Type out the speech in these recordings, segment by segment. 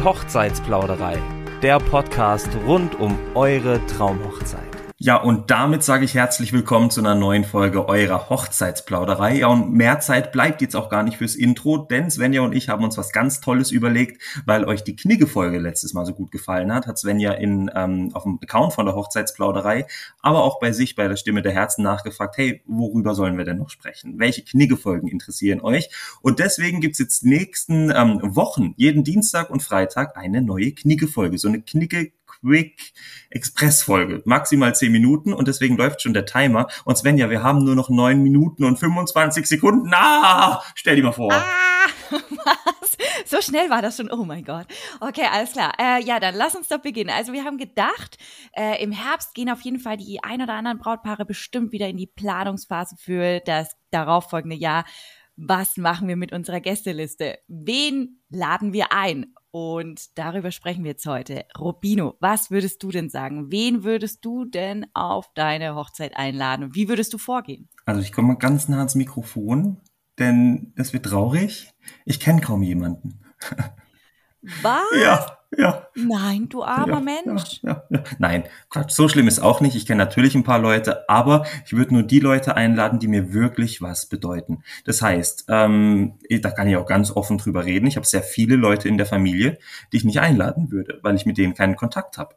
Die Hochzeitsplauderei, der Podcast rund um eure Traumhochzeit. Ja, und damit sage ich herzlich willkommen zu einer neuen Folge eurer Hochzeitsplauderei. Ja, und mehr Zeit bleibt jetzt auch gar nicht fürs Intro, denn Svenja und ich haben uns was ganz Tolles überlegt, weil euch die Knigge-Folge letztes Mal so gut gefallen hat, hat Svenja in, ähm, auf dem Account von der Hochzeitsplauderei, aber auch bei sich bei der Stimme der Herzen nachgefragt, hey, worüber sollen wir denn noch sprechen? Welche Knigge-Folgen interessieren euch? Und deswegen gibt's jetzt nächsten ähm, Wochen, jeden Dienstag und Freitag, eine neue Knigge-Folge, so eine Knigge Quick Express Folge. Maximal zehn Minuten und deswegen läuft schon der Timer. Und Svenja, wir haben nur noch neun Minuten und 25 Sekunden. Ah, stell dir mal vor. Ah, was? So schnell war das schon. Oh mein Gott. Okay, alles klar. Äh, ja, dann lass uns doch beginnen. Also wir haben gedacht, äh, im Herbst gehen auf jeden Fall die ein oder anderen Brautpaare bestimmt wieder in die Planungsphase für das darauffolgende Jahr. Was machen wir mit unserer Gästeliste? Wen laden wir ein? Und darüber sprechen wir jetzt heute. Robino, was würdest du denn sagen? Wen würdest du denn auf deine Hochzeit einladen? Und wie würdest du vorgehen? Also ich komme mal ganz nah ans Mikrofon, denn es wird traurig. Ich kenne kaum jemanden. Was? Ja, ja. Nein, du armer ja, Mensch. Ja, ja. Nein, Quatsch, so schlimm ist auch nicht. Ich kenne natürlich ein paar Leute, aber ich würde nur die Leute einladen, die mir wirklich was bedeuten. Das heißt, ähm, da kann ich auch ganz offen drüber reden. Ich habe sehr viele Leute in der Familie, die ich nicht einladen würde, weil ich mit denen keinen Kontakt habe.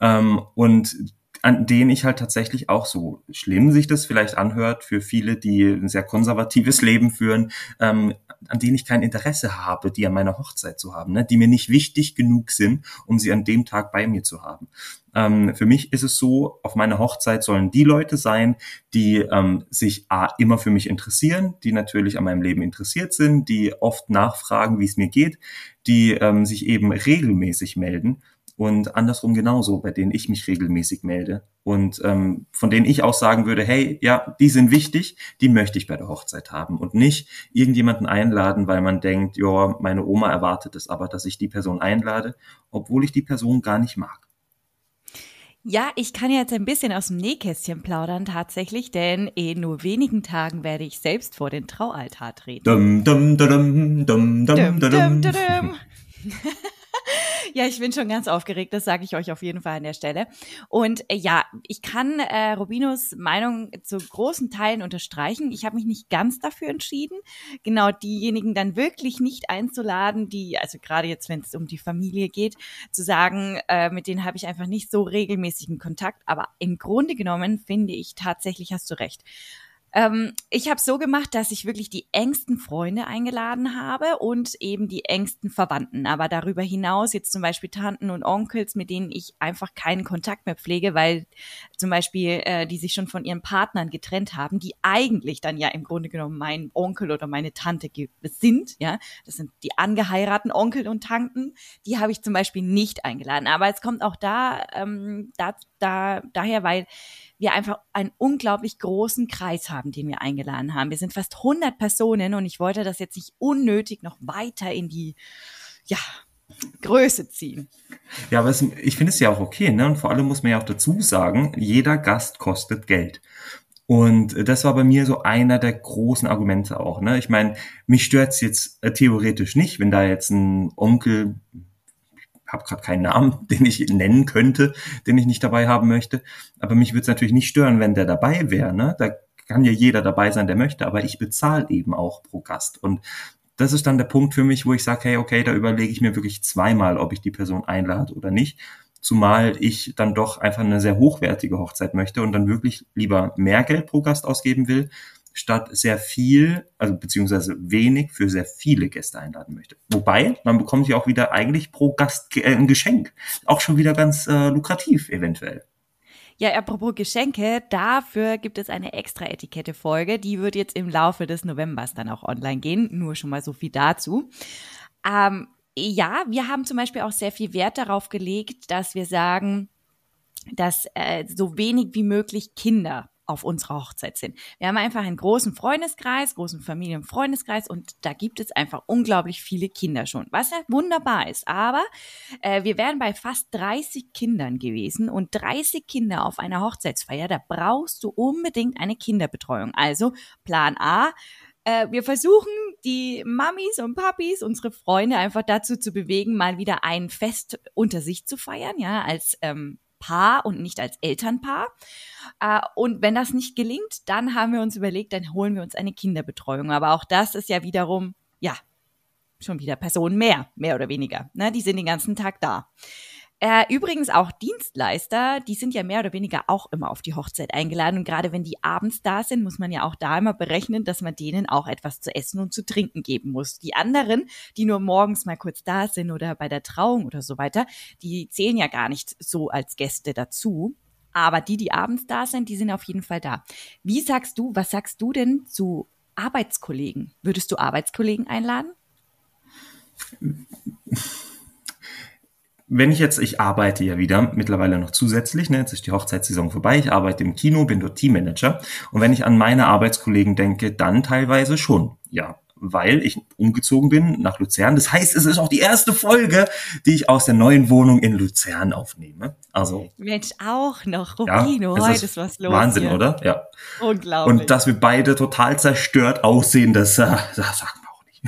Ähm, und an denen ich halt tatsächlich auch so schlimm sich das vielleicht anhört für viele, die ein sehr konservatives Leben führen, ähm, an denen ich kein Interesse habe, die an meiner Hochzeit zu haben, ne? die mir nicht wichtig genug sind, um sie an dem Tag bei mir zu haben. Ähm, für mich ist es so, auf meiner Hochzeit sollen die Leute sein, die ähm, sich A, immer für mich interessieren, die natürlich an meinem Leben interessiert sind, die oft nachfragen, wie es mir geht, die ähm, sich eben regelmäßig melden und andersrum genauso, bei denen ich mich regelmäßig melde und ähm, von denen ich auch sagen würde, hey, ja, die sind wichtig, die möchte ich bei der Hochzeit haben und nicht irgendjemanden einladen, weil man denkt, ja, meine Oma erwartet es aber, dass ich die Person einlade, obwohl ich die Person gar nicht mag. Ja, ich kann jetzt ein bisschen aus dem Nähkästchen plaudern tatsächlich, denn in nur wenigen Tagen werde ich selbst vor den Traualtar treten. Dum, dum, dum, dum, dum, dum, dum, dum. Ja, ich bin schon ganz aufgeregt, das sage ich euch auf jeden Fall an der Stelle. Und äh, ja, ich kann äh, Robinos Meinung zu großen Teilen unterstreichen. Ich habe mich nicht ganz dafür entschieden, genau diejenigen dann wirklich nicht einzuladen, die, also gerade jetzt, wenn es um die Familie geht, zu sagen, äh, mit denen habe ich einfach nicht so regelmäßigen Kontakt. Aber im Grunde genommen finde ich tatsächlich, hast du recht. Ähm, ich habe so gemacht, dass ich wirklich die engsten Freunde eingeladen habe und eben die engsten Verwandten. Aber darüber hinaus jetzt zum Beispiel Tanten und Onkels, mit denen ich einfach keinen Kontakt mehr pflege, weil zum Beispiel äh, die sich schon von ihren Partnern getrennt haben, die eigentlich dann ja im Grunde genommen mein Onkel oder meine Tante sind. Ja, das sind die angeheirateten Onkel und Tanten. Die habe ich zum Beispiel nicht eingeladen. Aber es kommt auch da, ähm, da, da daher, weil wir einfach einen unglaublich großen Kreis haben, den wir eingeladen haben. Wir sind fast 100 Personen und ich wollte das jetzt nicht unnötig noch weiter in die, ja, Größe ziehen. Ja, aber es, ich finde es ja auch okay, ne? Und vor allem muss man ja auch dazu sagen, jeder Gast kostet Geld. Und das war bei mir so einer der großen Argumente auch. Ne? Ich meine, mich stört's jetzt äh, theoretisch nicht, wenn da jetzt ein Onkel, habe gerade keinen Namen, den ich nennen könnte, den ich nicht dabei haben möchte. Aber mich würde es natürlich nicht stören, wenn der dabei wäre. Ne? Da kann ja jeder dabei sein, der möchte, aber ich bezahle eben auch pro Gast. Und das ist dann der Punkt für mich, wo ich sage, hey, okay, da überlege ich mir wirklich zweimal, ob ich die Person einlade oder nicht. Zumal ich dann doch einfach eine sehr hochwertige Hochzeit möchte und dann wirklich lieber mehr Geld pro Gast ausgeben will, statt sehr viel, also beziehungsweise wenig für sehr viele Gäste einladen möchte. Wobei, man bekommt ja auch wieder eigentlich pro Gast äh, ein Geschenk. Auch schon wieder ganz äh, lukrativ eventuell. Ja, apropos Geschenke, dafür gibt es eine extra Etikette-Folge. Die wird jetzt im Laufe des Novembers dann auch online gehen. Nur schon mal so viel dazu. Ähm, ja, wir haben zum Beispiel auch sehr viel Wert darauf gelegt, dass wir sagen, dass äh, so wenig wie möglich Kinder auf unserer Hochzeit sind. Wir haben einfach einen großen Freundeskreis, großen Familienfreundeskreis und da gibt es einfach unglaublich viele Kinder schon, was ja wunderbar ist. Aber äh, wir wären bei fast 30 Kindern gewesen und 30 Kinder auf einer Hochzeitsfeier, da brauchst du unbedingt eine Kinderbetreuung. Also Plan A, äh, wir versuchen die Mamis und Papis, unsere Freunde einfach dazu zu bewegen, mal wieder ein Fest unter sich zu feiern, ja, als ähm, Paar und nicht als Elternpaar. Äh, und wenn das nicht gelingt, dann haben wir uns überlegt, dann holen wir uns eine Kinderbetreuung. Aber auch das ist ja wiederum, ja, schon wieder Personen mehr, mehr oder weniger. Ne? Die sind den ganzen Tag da. Äh, übrigens auch Dienstleister, die sind ja mehr oder weniger auch immer auf die Hochzeit eingeladen. Und gerade wenn die abends da sind, muss man ja auch da immer berechnen, dass man denen auch etwas zu essen und zu trinken geben muss. Die anderen, die nur morgens mal kurz da sind oder bei der Trauung oder so weiter, die zählen ja gar nicht so als Gäste dazu. Aber die, die abends da sind, die sind auf jeden Fall da. Wie sagst du, was sagst du denn zu Arbeitskollegen? Würdest du Arbeitskollegen einladen? wenn ich jetzt, ich arbeite ja wieder mittlerweile noch zusätzlich, ne, jetzt ist die Hochzeitssaison vorbei, ich arbeite im Kino, bin dort Teammanager und wenn ich an meine Arbeitskollegen denke, dann teilweise schon, ja, weil ich umgezogen bin nach Luzern. Das heißt, es ist auch die erste Folge, die ich aus der neuen Wohnung in Luzern aufnehme. Also Mensch, auch noch Rubino, ja, heute ist was los. Wahnsinn, hier. oder? Ja. Unglaublich. Und dass wir beide total zerstört aussehen, das, äh, das sagt man auch nicht.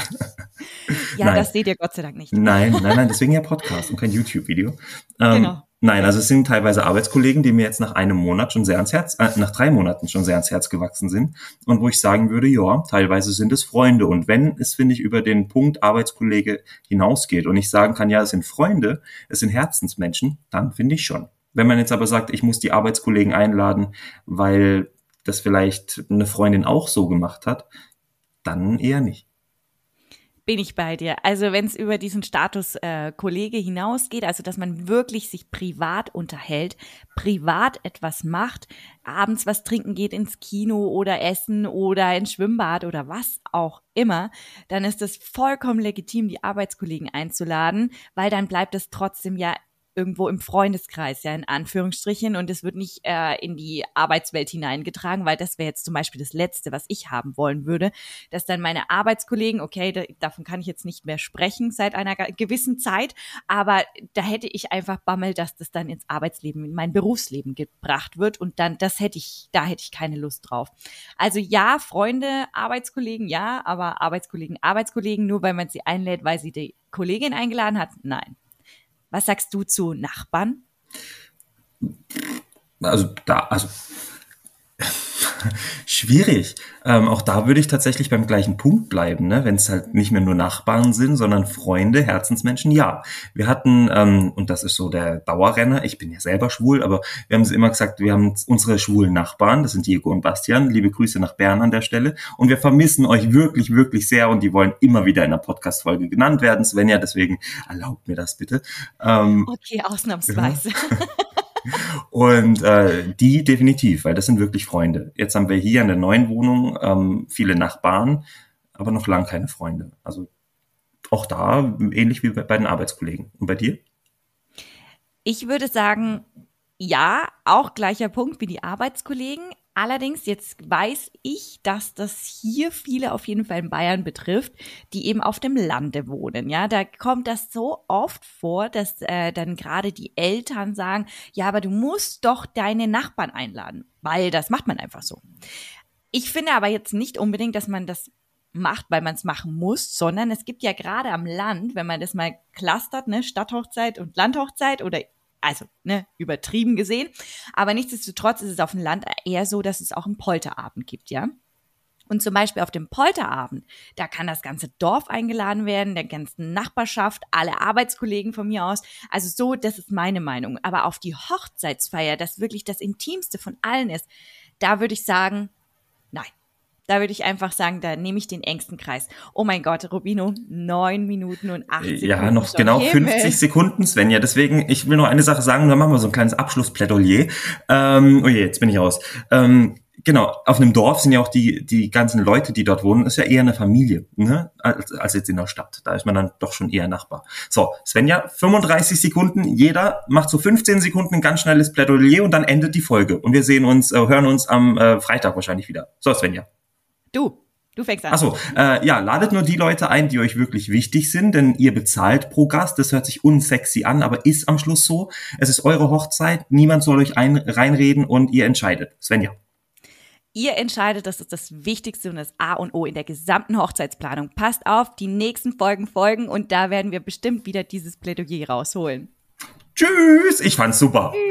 Ja, nein. das seht ihr Gott sei Dank nicht. Nein, nein, nein, deswegen ja Podcast und kein YouTube-Video. Ähm, genau. Nein, also es sind teilweise Arbeitskollegen, die mir jetzt nach einem Monat schon sehr ans Herz, äh, nach drei Monaten schon sehr ans Herz gewachsen sind und wo ich sagen würde, ja, teilweise sind es Freunde und wenn es, finde ich, über den Punkt Arbeitskollege hinausgeht und ich sagen kann, ja, es sind Freunde, es sind Herzensmenschen, dann finde ich schon. Wenn man jetzt aber sagt, ich muss die Arbeitskollegen einladen, weil das vielleicht eine Freundin auch so gemacht hat, dann eher nicht bin ich bei dir. Also wenn es über diesen Status äh, Kollege hinausgeht, also dass man wirklich sich privat unterhält, privat etwas macht, abends was trinken geht ins Kino oder essen oder ins Schwimmbad oder was auch immer, dann ist es vollkommen legitim, die Arbeitskollegen einzuladen, weil dann bleibt es trotzdem ja irgendwo im Freundeskreis, ja, in Anführungsstrichen, und es wird nicht äh, in die Arbeitswelt hineingetragen, weil das wäre jetzt zum Beispiel das Letzte, was ich haben wollen würde, dass dann meine Arbeitskollegen, okay, da, davon kann ich jetzt nicht mehr sprechen seit einer gewissen Zeit, aber da hätte ich einfach Bammel, dass das dann ins Arbeitsleben, in mein Berufsleben gebracht wird und dann, das hätte ich, da hätte ich keine Lust drauf. Also ja, Freunde, Arbeitskollegen, ja, aber Arbeitskollegen, Arbeitskollegen, nur weil man sie einlädt, weil sie die Kollegin eingeladen hat, nein. Was sagst du zu Nachbarn? Also da, also Schwierig. Ähm, auch da würde ich tatsächlich beim gleichen Punkt bleiben, ne? wenn es halt nicht mehr nur Nachbarn sind, sondern Freunde, Herzensmenschen. Ja, wir hatten, ähm, und das ist so der Dauerrenner, ich bin ja selber schwul, aber wir haben es immer gesagt, wir haben unsere schwulen Nachbarn, das sind Diego und Bastian. Liebe Grüße nach Bern an der Stelle. Und wir vermissen euch wirklich, wirklich sehr und die wollen immer wieder in der Podcast-Folge genannt werden. Svenja, deswegen erlaubt mir das bitte. Ähm, okay, ausnahmsweise. Ja. Und äh, die definitiv, weil das sind wirklich Freunde. Jetzt haben wir hier in der neuen Wohnung ähm, viele Nachbarn, aber noch lang keine Freunde. Also auch da ähnlich wie bei, bei den Arbeitskollegen. Und bei dir? Ich würde sagen, ja, auch gleicher Punkt wie die Arbeitskollegen. Allerdings, jetzt weiß ich, dass das hier viele auf jeden Fall in Bayern betrifft, die eben auf dem Lande wohnen. Ja, da kommt das so oft vor, dass äh, dann gerade die Eltern sagen, ja, aber du musst doch deine Nachbarn einladen, weil das macht man einfach so. Ich finde aber jetzt nicht unbedingt, dass man das macht, weil man es machen muss, sondern es gibt ja gerade am Land, wenn man das mal clustert, ne, Stadthochzeit und Landhochzeit oder also ne, übertrieben gesehen. Aber nichtsdestotrotz ist es auf dem Land eher so, dass es auch einen Polterabend gibt, ja. Und zum Beispiel auf dem Polterabend, da kann das ganze Dorf eingeladen werden, der ganzen Nachbarschaft, alle Arbeitskollegen von mir aus. Also so, das ist meine Meinung. Aber auf die Hochzeitsfeier, das wirklich das Intimste von allen ist, da würde ich sagen. Da würde ich einfach sagen, da nehme ich den engsten Kreis. Oh mein Gott, Rubino, neun Minuten und acht Sekunden. Ja, noch genau Himmel. 50 Sekunden, Svenja. Deswegen, ich will noch eine Sache sagen, dann machen wir so ein kleines Abschlussplädoyer. Ähm, oh je, jetzt bin ich raus. Ähm, genau, auf einem Dorf sind ja auch die, die ganzen Leute, die dort wohnen, ist ja eher eine Familie, ne? als, als jetzt in der Stadt. Da ist man dann doch schon eher Nachbar. So, Svenja, 35 Sekunden, jeder macht so 15 Sekunden ein ganz schnelles Plädoyer und dann endet die Folge. Und wir sehen uns, äh, hören uns am äh, Freitag wahrscheinlich wieder. So, Svenja. Du, du fängst an. Achso, äh, ja, ladet nur die Leute ein, die euch wirklich wichtig sind, denn ihr bezahlt pro Gast. Das hört sich unsexy an, aber ist am Schluss so. Es ist eure Hochzeit, niemand soll euch ein reinreden und ihr entscheidet. Svenja. Ihr entscheidet, das ist das Wichtigste und das A und O in der gesamten Hochzeitsplanung. Passt auf, die nächsten Folgen folgen und da werden wir bestimmt wieder dieses Plädoyer rausholen. Tschüss, ich fand's super. Tschüss.